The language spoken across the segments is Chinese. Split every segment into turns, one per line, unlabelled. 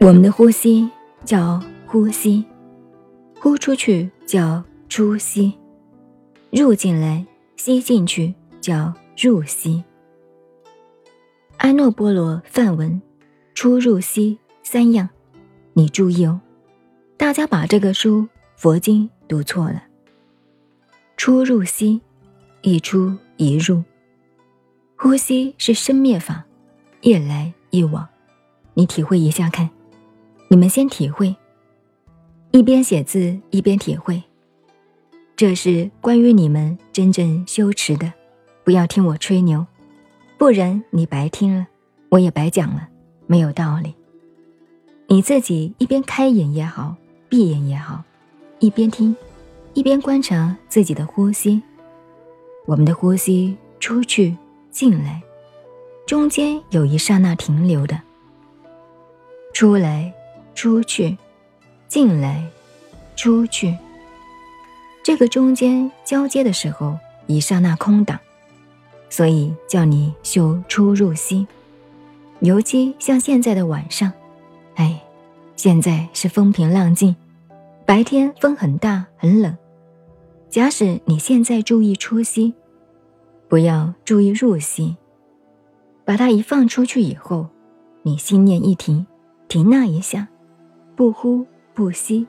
我们的呼吸叫呼吸，呼出去叫出吸，入进来吸进去叫入吸。阿诺波罗梵文，出入息三样，你注意哦。大家把这个书佛经读错了。出入息，一出一入。呼吸是生灭法，一来一往，你体会一下看。你们先体会，一边写字一边体会。这是关于你们真正修持的，不要听我吹牛，不然你白听了，我也白讲了，没有道理。你自己一边开眼也好，闭眼也好，一边听，一边观察自己的呼吸。我们的呼吸出去进来，中间有一刹那停留的，出来。出去，进来，出去。这个中间交接的时候，一刹那空档，所以叫你修出入息。尤其像现在的晚上，哎，现在是风平浪静，白天风很大很冷。假使你现在注意出息，不要注意入息，把它一放出去以后，你心念一停，停那一下。不呼不吸，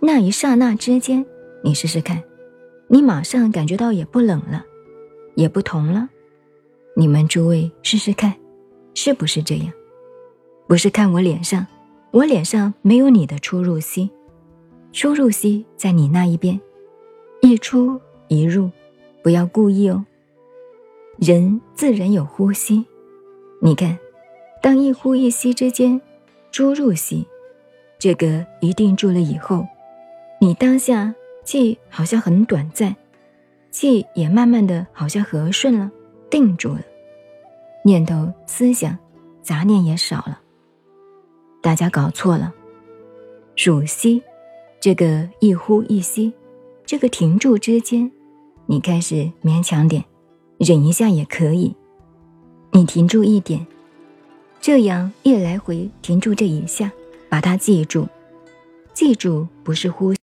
那一刹那之间，你试试看，你马上感觉到也不冷了，也不同了。你们诸位试试看，是不是这样？不是看我脸上，我脸上没有你的出入息，出入息在你那一边，一出一入，不要故意哦。人自然有呼吸，你看，当一呼一吸之间，出入息。这个一定住了以后，你当下气好像很短暂，气也慢慢的好像和顺了，定住了，念头思想杂念也少了。大家搞错了，数息，这个一呼一吸，这个停住之间，你开始勉强点，忍一下也可以，你停住一点，这样一来回停住这一下。把它记住，记住不是呼吸。